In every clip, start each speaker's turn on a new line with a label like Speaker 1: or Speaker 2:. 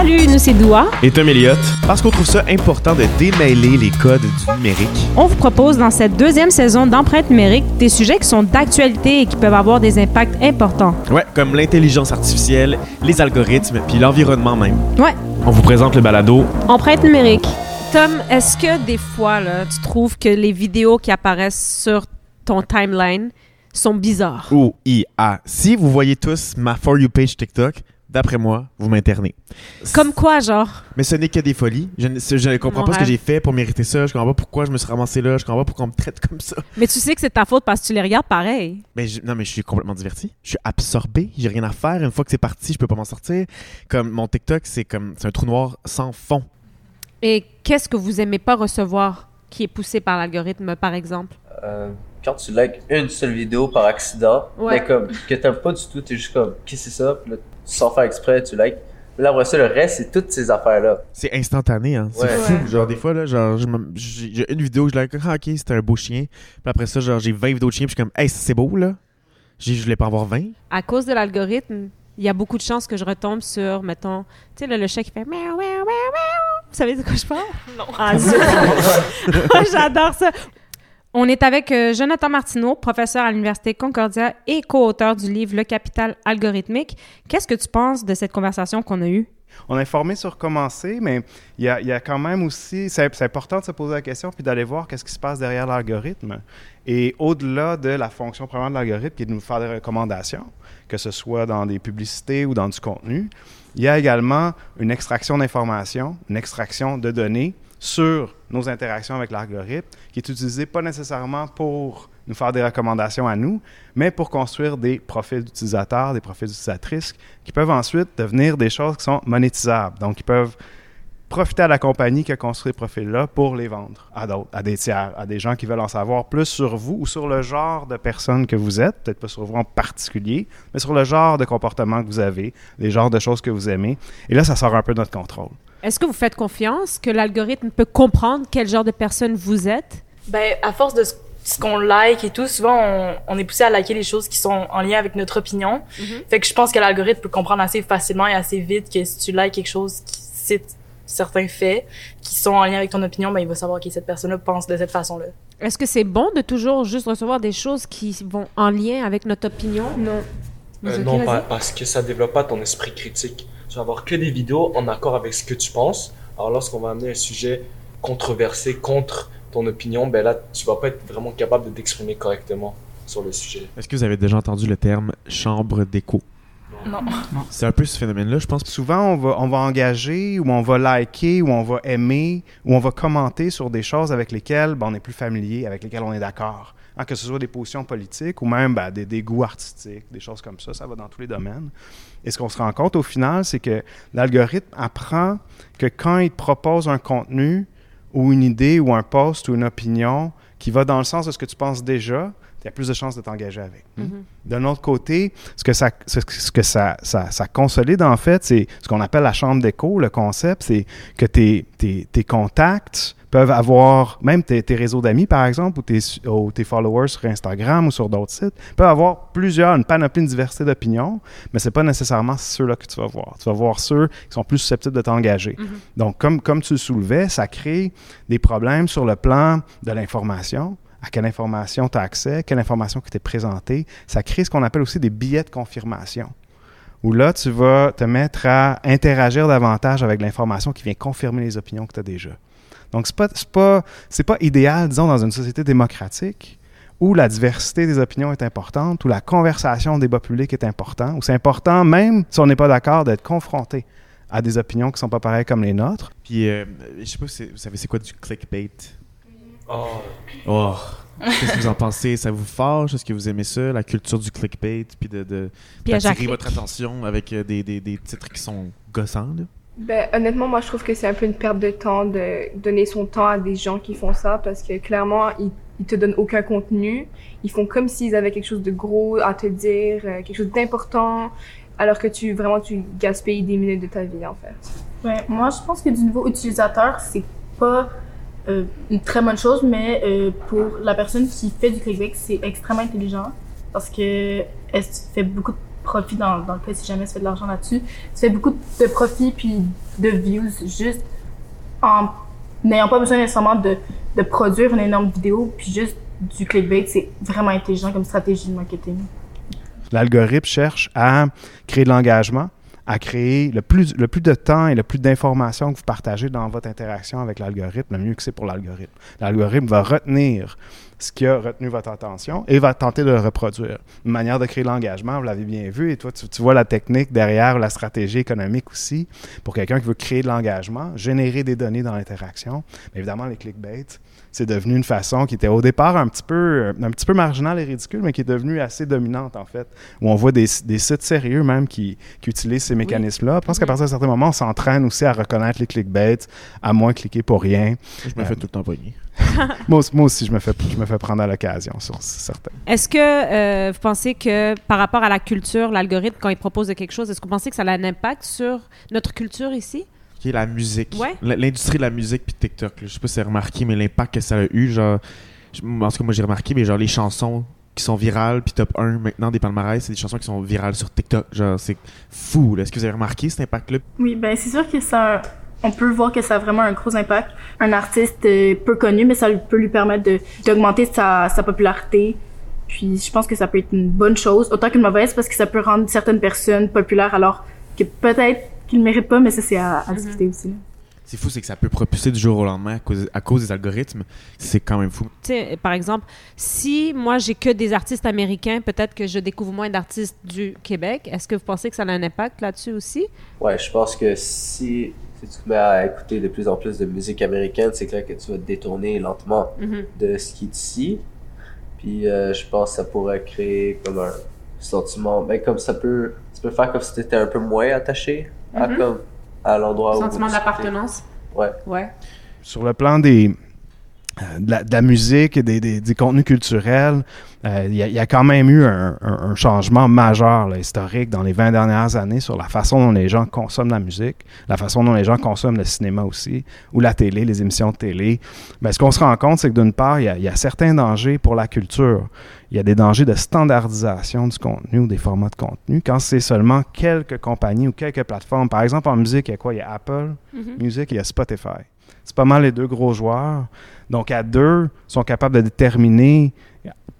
Speaker 1: Salut, nous c'est Doua.
Speaker 2: Et Tom Elliott, parce qu'on trouve ça important de démêler les codes du numérique.
Speaker 1: On vous propose dans cette deuxième saison d'empreinte numérique des sujets qui sont d'actualité et qui peuvent avoir des impacts importants.
Speaker 2: Ouais, comme l'intelligence artificielle, les algorithmes, puis l'environnement même.
Speaker 1: Ouais.
Speaker 2: On vous présente le balado.
Speaker 1: Empreinte numérique. Tom, est-ce que des fois, là, tu trouves que les vidéos qui apparaissent sur ton timeline sont bizarres?
Speaker 2: Ou IA. Si vous voyez tous ma For You page TikTok, d'après moi, vous m'internez.
Speaker 1: Comme quoi, genre?
Speaker 2: Mais ce n'est que des folies. Je ne, je ne comprends
Speaker 1: Mon
Speaker 2: pas ce que j'ai fait pour mériter ça. Je comprends pas pourquoi je me suis ramassé là. Je comprends pas pourquoi on me traite comme ça.
Speaker 1: Mais tu sais que c'est ta faute parce que tu les regardes pareil.
Speaker 2: Mais je- non, mais je suis complètement diverti. Je suis absorbé. J'ai rien à faire. Une fois que c'est parti, je peux pas m'en sortir. Comme mon TikTok, c'est comme c'est un trou noir sans fond.
Speaker 1: Et qu'est-ce que vous aimez pas recevoir qui est poussé par l'algorithme, par exemple?
Speaker 3: Euh, quand tu likes une seule vidéo par accident,
Speaker 1: Ouais.
Speaker 3: mais comme que t'aimes pas du tout, t'es juste comme qu'est-ce que c'est ça, puis là, sans faire exprès, tu likes. Mais là après ça, le reste, c'est toutes ces affaires-là.
Speaker 2: C'est instantané, hein. C'est
Speaker 3: Ouais.
Speaker 2: fou.
Speaker 1: Ouais.
Speaker 2: Genre, des fois, là, genre, j'ai une vidéo, je like, ah, ok, c'était un beau chien. Puis après ça, genre, j'ai 20 vidéos de chiens, puis je suis comme, hey, c'est beau, là. J'ai- Je voulais pas en avoir 20.
Speaker 1: À cause de l'algorithme, il y a beaucoup de chances que je retombe sur, mettons, tu sais, là, le chat qui fait miaou, miaou, miaou, miaou. Vous savez de quoi je parle? Non. Ah, zut. J'adore ça. On est avec euh, Jonathan Martineau, professeur à l'Université Concordia et co-auteur du livre Le capital algorithmique. Qu'est-ce que tu penses de cette conversation qu'on a eue?
Speaker 4: On est formé sur comment c'est, mais il y a, il y a quand même aussi, c'est important de se poser la question puis d'aller voir qu'est-ce qui se passe derrière l'algorithme. Et au-delà de la fonction première de l'algorithme, qui est de nous faire des recommandations, que ce soit dans des publicités ou dans du contenu, il y a également une extraction d'informations, une extraction de données sur nos interactions avec l'algorithme, qui est utilisée pas nécessairement pour nous faire des recommandations à nous, mais pour construire des profils d'utilisateurs, des profils d'utilisatrices, qui peuvent ensuite devenir des choses qui sont monétisables. Donc, ils peuvent profiter à la compagnie qui a construit ces profils-là pour les vendre à d'autres, à des tiers, à des gens qui veulent en savoir plus sur vous ou sur le genre de personne que vous êtes, peut-être pas sur vous en particulier, mais sur le genre de comportement que vous avez, les genres de choses que vous aimez. Et là, ça sort un peu de notre contrôle.
Speaker 1: Est-ce que vous faites confiance que l'algorithme peut comprendre quel genre de personne vous êtes?
Speaker 5: Ben, à force de ce, qu'on like et tout, souvent, on, on est poussé à liker les choses qui sont en lien avec notre opinion. Fait que je pense que l'algorithme peut comprendre assez facilement et assez vite que si tu likes quelque chose qui cite certains faits qui sont en lien avec ton opinion, ben, il va savoir que cette personne-là pense de cette façon-là.
Speaker 1: Est-ce que c'est bon de toujours juste recevoir des choses qui vont en lien avec notre opinion? Non.
Speaker 6: Euh, non, parce que ça développe pas ton esprit critique. Tu vas avoir que des vidéos en accord avec ce que tu penses. Alors lorsqu'on va amener un sujet controversé contre ton opinion, ben là, tu vas pas être vraiment capable de t'exprimer correctement sur le sujet.
Speaker 2: Est-ce que vous avez déjà entendu le terme chambre d'écho?
Speaker 5: Non.
Speaker 2: C'est un peu ce phénomène-là, je pense.
Speaker 4: Souvent, on va, on va engager ou on va liker ou on va aimer ou on va commenter sur des choses avec lesquelles ben, on est plus familier, avec lesquelles on est d'accord. Hein, que ce soit des positions politiques ou même ben, des, des goûts artistiques, des choses comme ça, ça va dans tous les domaines. Et ce qu'on se rend compte au final, c'est que l'algorithme apprend que quand il te propose un contenu ou une idée ou un post ou une opinion qui va dans le sens de ce que tu penses déjà, tu as plus de chances de t'engager avec.
Speaker 1: Mhm.
Speaker 4: D'un autre côté, ce que ça, ce, ce que ça, ça, ça consolide, en fait, c'est ce qu'on appelle la chambre d'écho. Le concept, c'est que tes, tes, tes contacts peuvent avoir, même tes, tes réseaux d'amis, par exemple, ou tes, ou tes followers sur Instagram ou sur d'autres sites, peuvent avoir plusieurs, une panoplie, une diversité d'opinions, mais c'est pas nécessairement ceux-là que tu vas voir. Tu vas voir ceux qui sont plus susceptibles de t'engager. Donc, comme, comme tu le soulevais, ça crée des problèmes sur le plan de l'information, à quelle information tu as accès, quelle information qui t'est présentée. Ça crée ce qu'on appelle aussi des billets de confirmation. Où là, tu vas te mettre à interagir davantage avec l'information qui vient confirmer les opinions que tu as déjà. Donc, ce n'est pas, pas, idéal, disons, dans une société démocratique où la diversité des opinions est importante, où la conversation au débat public est important, où c'est important, même si on n'est pas d'accord, d'être confronté à des opinions qui ne sont pas pareilles comme les nôtres.
Speaker 2: Puis, euh, je sais pas vous savez c'est quoi du clickbait?
Speaker 6: Oh,
Speaker 2: Oh! Qu'est-ce que vous en pensez? Ça vous fâche? Est-ce que vous aimez ça? La culture du clickbait? Puis de, de d'attirer votre attention avec euh, des, des, des titres qui sont gossants, là?
Speaker 7: Ben, honnêtement, moi, je trouve que c'est un peu une perte de temps de donner son temps à des gens qui font ça parce que clairement, ils, ils te donnent aucun contenu. Ils font comme s'ils avaient quelque chose de gros à te dire, euh, quelque chose d'important, alors que tu, vraiment, tu gaspilles des minutes de ta vie, en fait.
Speaker 8: Ouais, moi, je pense que du niveau utilisateur, c'est pas euh, une très bonne chose, mais euh, pour la personne qui fait du clickbait, c'est extrêmement intelligent parce que elle fait beaucoup de profit dans, le fait si jamais tu fais de l'argent là-dessus. Tu fais beaucoup de profit, puis de views juste en n'ayant pas besoin nécessairement de, de produire une énorme vidéo, puis juste du clickbait, c'est vraiment intelligent comme stratégie de marketing.
Speaker 4: L'algorithme cherche à créer de l'engagement, à créer le plus, le plus de temps et le plus d'informations que vous partagez dans votre interaction avec l'algorithme, le mieux que c'est pour l'algorithme. L'algorithme va retenir ce qui a retenu votre attention et va tenter de le reproduire. Une manière de créer l'engagement, vous l'avez bien vu, et toi, tu, tu vois la technique derrière la stratégie économique aussi. Pour quelqu'un qui veut créer de l'engagement, générer des données dans l'interaction, évidemment, les clickbait, c'est devenu une façon qui était au départ un petit peu, un petit peu marginale et ridicule, mais qui est devenue assez dominante, en fait, où on voit des, des sites sérieux même qui, qui utilisent ces mécanismes-là. Je pense qu'à partir d'un certain moment, on s'entraîne aussi à reconnaître les clickbait, à moins cliquer pour rien.
Speaker 2: Je me
Speaker 4: Euh,
Speaker 2: fais tout le temps pogner.
Speaker 4: moi, aussi- moi aussi, je me fais, je me fais prendre à l'occasion sur certains.
Speaker 1: Est-ce que euh, vous pensez que par rapport à la culture, l'algorithme, quand il propose de quelque chose, est-ce que vous pensez que ça a un impact sur notre culture ici?
Speaker 2: Qui est la musique.
Speaker 1: Ouais.
Speaker 2: L'industrie de la musique puis TikTok. là. Je sais pas si c'est remarqué, mais l'impact que ça a eu, genre. je- En tout cas, moi j'ai remarqué, mais genre les chansons qui sont virales puis top 1 maintenant des palmarès, c'est des chansons qui sont virales sur TikTok. Genre, c'est fou. Est-ce que vous avez remarqué cet impact-là?
Speaker 8: Oui, ben c'est sûr que ça, on peut voir que ça a vraiment un gros impact. Un artiste euh, peu connu, mais ça peut lui permettre de d'augmenter sa, sa popularité. Puis je pense que ça peut être une bonne chose, autant qu'une mauvaise, parce que ça peut rendre certaines personnes populaires alors que peut-être qu'ils ne méritent pas, mais ça c'est à, à discuter aussi. là.
Speaker 2: C'est fou, c'est que ça peut propulser du jour au lendemain à cause, à cause des algorithmes. C'est quand même fou.
Speaker 1: Tu sais, par exemple, si moi j'ai que des artistes américains, peut-être que je découvre moins d'artistes du Québec. Est-ce que vous pensez que ça a un impact là-dessus aussi?
Speaker 3: Ouais, je pense que si, si tu te mets à écouter de plus en plus de musique américaine, c'est clair que tu vas te détourner lentement
Speaker 1: Mhm.
Speaker 3: de ce qui est ici. Puis euh, je pense que ça pourrait créer comme un sentiment, ben comme ça peut, ça peut faire comme si tu étais un peu moins attaché à,
Speaker 1: Mhm.
Speaker 3: comme, à l'endroit où
Speaker 1: Sentiment d'appartenance?
Speaker 3: Ouais.
Speaker 1: Ouais.
Speaker 4: Sur le plan des, de, la, de la musique et des, des, des contenus culturels, euh, il y, a- il y a quand même eu un, un- un changement majeur là, historique dans les 20 dernières années sur la façon dont les gens consomment la musique, la façon dont les gens consomment le cinéma aussi, ou la télé, les émissions de télé. Ben, ce qu'on se rend compte, c'est que d'une part, il y, y a certains dangers pour la culture. Il y a des dangers de standardisation du contenu ou des formats de contenu quand c'est seulement quelques compagnies ou quelques plateformes. Par exemple, en musique, il y a quoi? Il y a Apple
Speaker 1: Mhm.
Speaker 4: Music, il y a Spotify. C'est pas mal les deux gros joueurs. Donc, à deux, sont capables de déterminer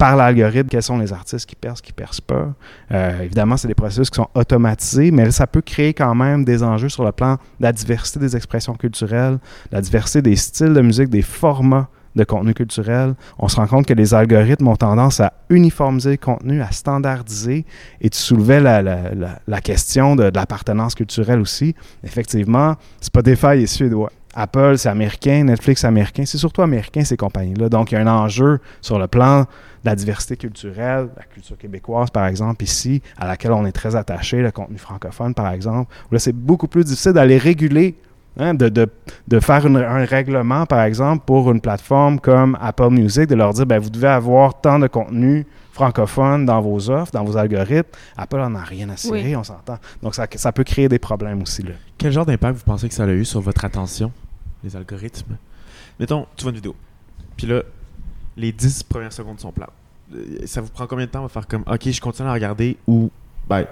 Speaker 4: par l'algorithme quels sont les artistes qui percent, qui percent pas. Euh, évidemment, c'est des processus qui sont automatisés, mais ça peut créer quand même des enjeux sur le plan de la diversité des expressions culturelles, la diversité des styles de musique, des formats de contenu culturel. On se rend compte que les algorithmes ont tendance à uniformiser le contenu, à standardiser. Et tu soulevais la, question de, de l'appartenance culturelle aussi. Effectivement, Spotify est suédois. Apple, c'est américain. Netflix, américain. C'est surtout américain, ces compagnies-là. Donc, il y a un enjeu sur le plan de la diversité culturelle, la culture québécoise, par exemple, ici, à laquelle on est très attaché, le contenu francophone, par exemple, là, c'est beaucoup plus difficile d'aller réguler Hein, de, de, de, faire une, un règlement, par exemple, pour une plateforme comme Apple Music, de leur dire, ben, vous devez avoir tant de contenu francophone dans vos offres, dans vos algorithmes. Apple en a rien à cirer,
Speaker 1: Oui.
Speaker 4: on s'entend. Donc, ça, ça peut créer des problèmes aussi. Là.
Speaker 2: Quel genre d'impact vous pensez que ça a eu sur votre attention, les algorithmes? Mettons, tu vois une vidéo, puis là, les 10 premières secondes sont plates. Euh, Ça vous prend combien de temps à faire comme, ok, je continue à regarder ou, ben,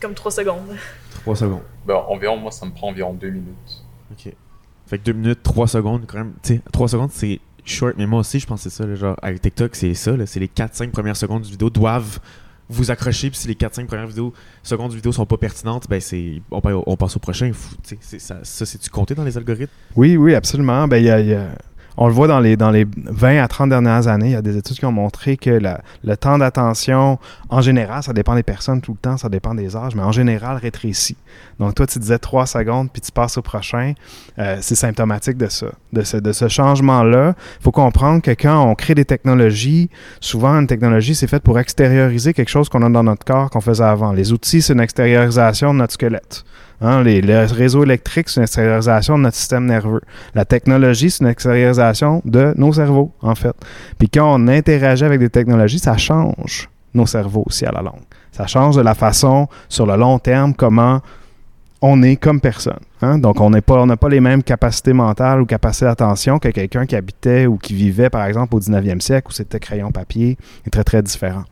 Speaker 5: Comme trois secondes.
Speaker 2: 3 secondes.
Speaker 9: Ben, environ, moi, ça me prend environ deux minutes.
Speaker 2: Ok. Fait que 2 minutes, 3 secondes, quand même, tu sais, 3 secondes, c'est short, mais moi aussi, je pense que c'est ça, avec TikTok, c'est ça, c'est les 4-5 premières secondes du vidéo doivent vous accrocher, puis si les 4-5 premières secondes du vidéo sont pas pertinentes, ben on, pa- on passe au prochain, ça, c'est-tu compté dans les algorithmes?
Speaker 4: Oui, oui, absolument. Ben, il y a- on le voit dans les, dans les 20 à 30 dernières années, il y a des études qui ont montré que la- le temps d'attention, en général, ça dépend des personnes tout le temps, ça dépend des âges, mais en général, rétrécit. Donc, toi, tu disais 3 secondes, puis tu passes au prochain. Euh, c'est symptomatique de ça, de ce, de ce changement-là. Il faut comprendre que quand on crée des technologies, souvent, une technologie, c'est faite pour extérioriser quelque chose qu'on a dans notre corps qu'on faisait avant. Les outils, c'est une extériorisation de notre squelette. Hein, les, le réseau électrique, c'est une extériorisation de notre système nerveux. La technologie, c'est une extériorisation de nos cerveaux, en fait. Puis quand on interagit avec des technologies, ça change nos cerveaux aussi à la longue. Ça change de la façon, sur le long terme, comment on est comme personne. hein. Donc, on n'a pas les mêmes capacités mentales ou capacités d'attention que quelqu'un qui habitait ou qui vivait, par exemple, au 19e siècle, où c'était crayon papier, est très, très différent.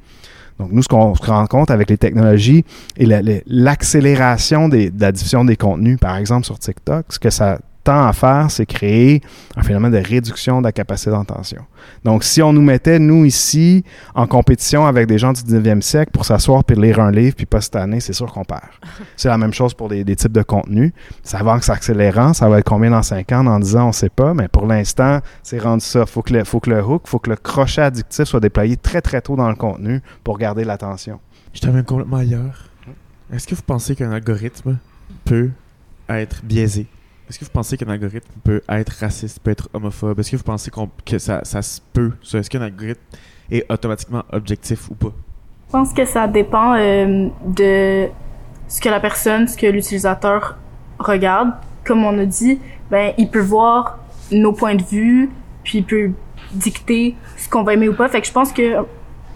Speaker 4: Donc, nous, ce qu'on se rend compte avec les technologies et la- la- l'accélération des- de la diffusion des contenus, par exemple sur TikTok, ce que ça tend à faire, c'est créer un phénomène de réduction de la capacité d'attention. Donc, si on nous mettait, nous, ici, en compétition avec des gens du 19e siècle pour s'asseoir puis lire un livre puis pas cette année, c'est sûr qu'on perd. c'est la même chose pour des, des types de contenus. Ça va en s'accélérant. Ça va être combien dans 5 ans, dans 10 ans, on sait pas. Mais pour l'instant, c'est rendu ça. Faut que le, faut que le hook, faut que le crochet addictif soit déployé très, très tôt dans le contenu pour garder l'attention.
Speaker 2: Je t'amène complètement ailleurs. Est-ce que vous pensez qu'un algorithme peut être biaisé? Est-ce que vous pensez qu'un algorithme peut être raciste, peut être homophobe? Est-ce que vous pensez que ça, ça se peut? Est-ce qu'un algorithme est automatiquement objectif ou pas?
Speaker 8: Je pense que ça dépend euh, de ce que la personne, ce que l'utilisateur regarde. Comme on a dit, ben il peut voir nos points de vue, puis il peut dicter ce qu'on va aimer ou pas. Fait que je pense que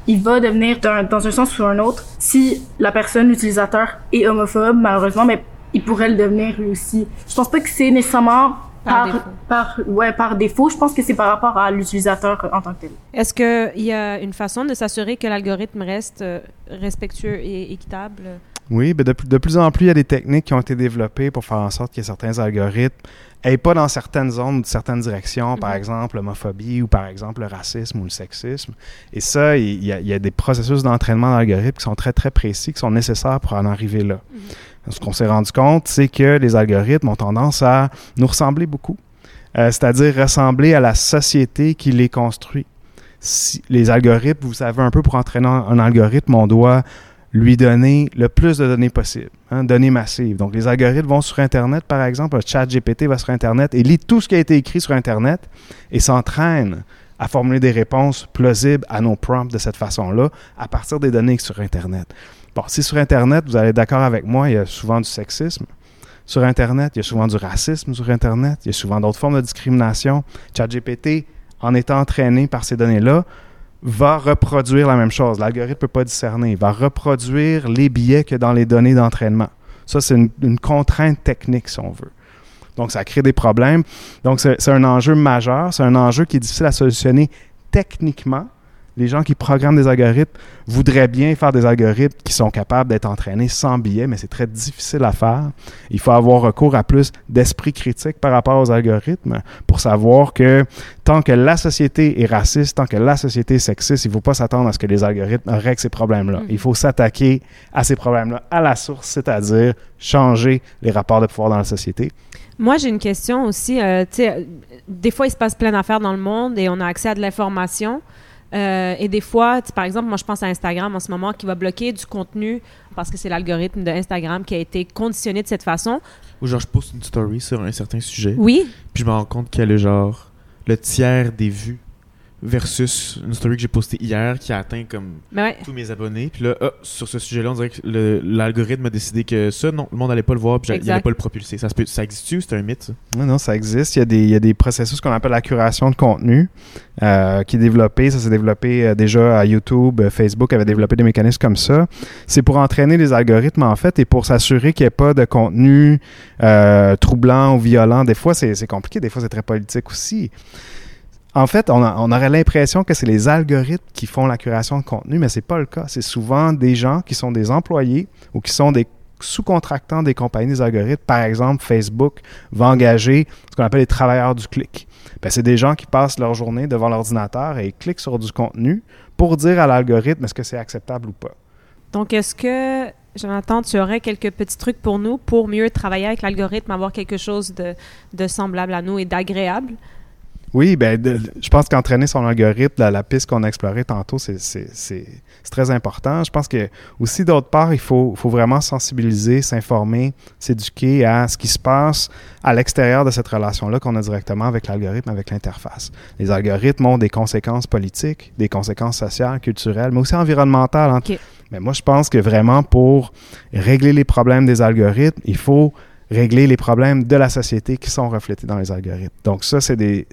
Speaker 8: il va devenir dans un sens ou un autre. Si la personne, l'utilisateur, est homophobe, malheureusement, mais il pourrait le devenir lui aussi. Je pense pas que c'est nécessairement
Speaker 1: Par
Speaker 8: par,
Speaker 1: défaut.
Speaker 8: par, ouais, par défaut. Je pense que c'est par rapport à l'utilisateur en tant que tel.
Speaker 1: Est-ce qu'il y a une façon de s'assurer que l'algorithme reste euh, respectueux et équitable?
Speaker 4: Oui, ben de, plus- de plus en plus, il y a des techniques qui ont été développées pour faire en sorte que certains algorithmes n'aillent pas dans certaines zones ou certaines directions, par
Speaker 1: Mhm.
Speaker 4: exemple l'homophobie ou par exemple le racisme ou le sexisme. Et ça, il y a, il y a des processus d'entraînement d'algorithmes qui sont très, très précis, qui sont nécessaires pour en arriver là. Ce qu'on s'est rendu compte, c'est que les algorithmes ont tendance à nous ressembler beaucoup, Euh, c'est-à-dire ressembler à la société qui les construit. Si, les algorithmes, vous savez un peu, pour entraîner un, algorithme, on doit lui donner le plus de données possible, hein, données massives. Donc, les algorithmes vont sur Internet, par exemple, un chat GPT va sur Internet et lit tout ce qui a été écrit sur Internet et s'entraîne à formuler des réponses plausibles à nos prompts de cette façon-là à partir des données sur Internet. Bon, si sur Internet, vous allez d'accord avec moi, il y a souvent du sexisme. Sur Internet, il y a souvent du racisme sur Internet, il y a souvent d'autres formes de discrimination. ChatGPT, en étant entraîné par ces données-là, va reproduire la même chose. L'algorithme ne peut pas discerner. Il va reproduire les biais que dans les données d'entraînement. Ça, c'est une, une contrainte technique, si on veut. Donc, ça crée des problèmes. Donc, c'est un enjeu majeur. C'est un enjeu qui est difficile à solutionner techniquement. Les gens qui programment des algorithmes voudraient bien faire des algorithmes qui sont capables d'être entraînés sans biais, mais c'est très difficile à faire. Il faut avoir recours à plus d'esprit critique par rapport aux algorithmes pour savoir que tant que la société est raciste, tant que la société est sexiste, il ne faut pas s'attendre à ce que les algorithmes règlent ces problèmes-là.
Speaker 1: Mhm.
Speaker 4: Il faut s'attaquer à ces problèmes-là à la source, c'est-à-dire changer les rapports de pouvoir dans la société.
Speaker 1: Moi, j'ai une question aussi. euh, euh, des fois, il se passe plein d'affaires dans le monde et on a accès à de l'information. Euh, et des fois, par exemple, moi, je pense à Instagram en ce moment qui va bloquer du contenu parce que c'est l'algorithme de Instagram qui a été conditionné de cette façon.
Speaker 2: Ou genre, je poste une story sur un certain sujet,
Speaker 1: Oui,
Speaker 2: puis je me rends compte qu'il y a le genre, le tiers des vues versus une story que j'ai postée hier qui a atteint comme
Speaker 1: ouais.
Speaker 2: tous mes abonnés. Puis là, ah, sur ce sujet-là, on dirait que l'algorithme a décidé que ça, non, le monde n'allait pas le voir, puis il n'allait pas le propulser. Ça, existe-tu? C'est un mythe, ça?
Speaker 4: Non, non, ça existe. Il y a des, il y a des processus qu'on appelle la curation de contenu euh, qui est développé. Ça s'est développé euh, déjà à YouTube. Euh, Facebook avait développé des mécanismes comme ça. C'est pour entraîner les algorithmes, en fait, et pour s'assurer qu'il n'y ait pas de contenu euh, troublant ou violent. Des fois, c'est compliqué. Des fois, c'est très politique aussi. En fait, on, aurait l'impression que c'est les algorithmes qui font la curation de contenu, mais c'est pas le cas. C'est souvent des gens qui sont des employés ou qui sont des sous-contractants des compagnies des algorithmes. Par exemple, Facebook va engager ce qu'on appelle les travailleurs du clic. Ben, c'est des gens qui passent leur journée devant l'ordinateur et cliquent sur du contenu pour dire à l'algorithme est-ce que c'est acceptable ou pas.
Speaker 1: Donc, est-ce que, Jonathan, tu aurais quelques petits trucs pour nous pour mieux travailler avec l'algorithme, avoir quelque chose de semblable à nous et d'agréable?
Speaker 4: Oui, ben, de- je pense qu'entraîner son algorithme, la, la piste qu'on a explorée tantôt, c'est- très important. Je pense que aussi, d'autre part, il faut, faut vraiment sensibiliser, s'informer, s'éduquer à ce qui se passe à l'extérieur de cette relation-là qu'on a directement avec l'algorithme, avec l'interface. Les algorithmes ont des conséquences politiques, des conséquences sociales, culturelles, mais aussi environnementales. hein. Mais moi, je pense que vraiment, pour régler les problèmes des algorithmes, il faut régler les problèmes de la société qui sont reflétés dans les algorithmes. Donc ça, c'est des,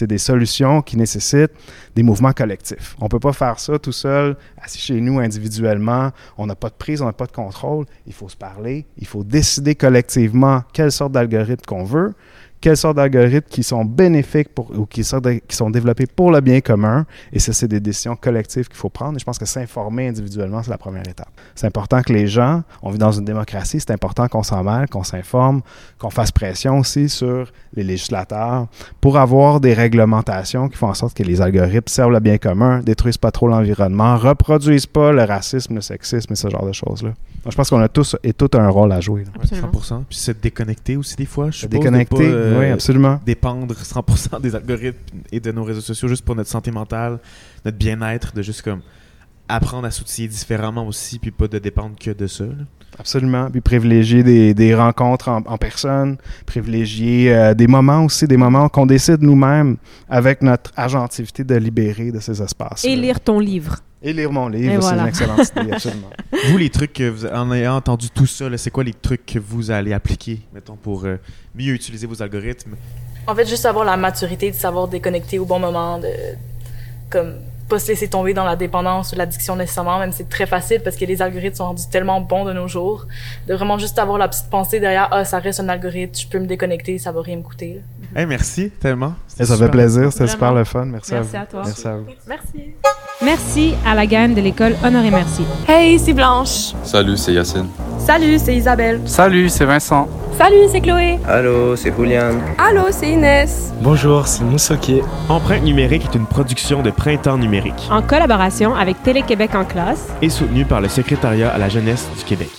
Speaker 4: des solutions qui nécessitent des mouvements collectifs. On ne peut pas faire ça tout seul, assis chez nous individuellement. On n'a pas de prise, on n'a pas de contrôle. Il faut se parler, il faut décider collectivement quelle sorte d'algorithme qu'on veut, quelles sortes d'algorithmes qui sont bénéfiques pour, ou qui, sont de- qui sont développés pour le bien commun. Et ça, c'est des décisions collectives qu'il faut prendre. Et je pense que s'informer individuellement, c'est la première étape. C'est important que les gens, on vit dans une démocratie, c'est important qu'on s'en mêle, qu'on s'informe, qu'on fasse pression aussi sur les législateurs pour avoir des réglementations qui font en sorte que les algorithmes servent le bien commun, détruisent pas trop l'environnement, reproduisent pas le racisme, le sexisme et ce genre de choses-là. Je pense qu'on a tous et tout un rôle à jouer. là.
Speaker 1: Absolument.
Speaker 2: 100%. Puis se déconnecter aussi des fois. Je suppose, pas, euh,
Speaker 4: oui, absolument.
Speaker 2: dépendre 100% des algorithmes et de nos réseaux sociaux juste pour notre santé mentale, notre bien-être, de juste comme apprendre à s'outiller différemment aussi, puis pas de dépendre que de ça. là.
Speaker 4: Absolument. Puis privilégier des, des rencontres en, en personne, privilégier euh, des moments aussi, des moments qu'on décide nous-mêmes avec notre agentivité de libérer de ces espaces.
Speaker 1: Et lire ton livre.
Speaker 4: Et lire mon livre, c'est
Speaker 1: voilà.
Speaker 4: une excellente idée, absolument.
Speaker 2: Vous, les trucs, que vous, en ayant entendu tout ça, c'est quoi les trucs que vous allez appliquer, mettons, pour euh, mieux utiliser vos algorithmes?
Speaker 5: En fait, juste avoir la maturité de savoir déconnecter au bon moment, de comme pas se laisser tomber dans la dépendance ou l'addiction nécessairement, même si c'est très facile parce que les algorithmes sont rendus tellement bons de nos jours, de vraiment juste avoir la petite pensée derrière, ah, ça reste un algorithme, je peux me déconnecter, ça va rien me coûter.
Speaker 2: Hey, merci tellement.
Speaker 4: Et ça fait plaisir, c'était super le fun. Merci,
Speaker 1: Merci
Speaker 4: à
Speaker 1: à
Speaker 4: vous.
Speaker 1: toi.
Speaker 4: Merci à vous.
Speaker 5: Merci.
Speaker 1: Merci à la gang de l'école Honoré Merci.
Speaker 10: Hey, c'est Blanche.
Speaker 9: Salut, c'est Yacine.
Speaker 10: Salut, c'est Isabelle.
Speaker 11: Salut, c'est Vincent.
Speaker 10: Salut, c'est Chloé.
Speaker 12: Allô, c'est Julian.
Speaker 10: Allô, c'est Inès.
Speaker 13: Bonjour, c'est Moussoké.
Speaker 14: Empreinte numérique est une production de Printemps numérique
Speaker 1: En collaboration avec Télé-Québec en classe
Speaker 14: et soutenue par le Secrétariat à la jeunesse du Québec.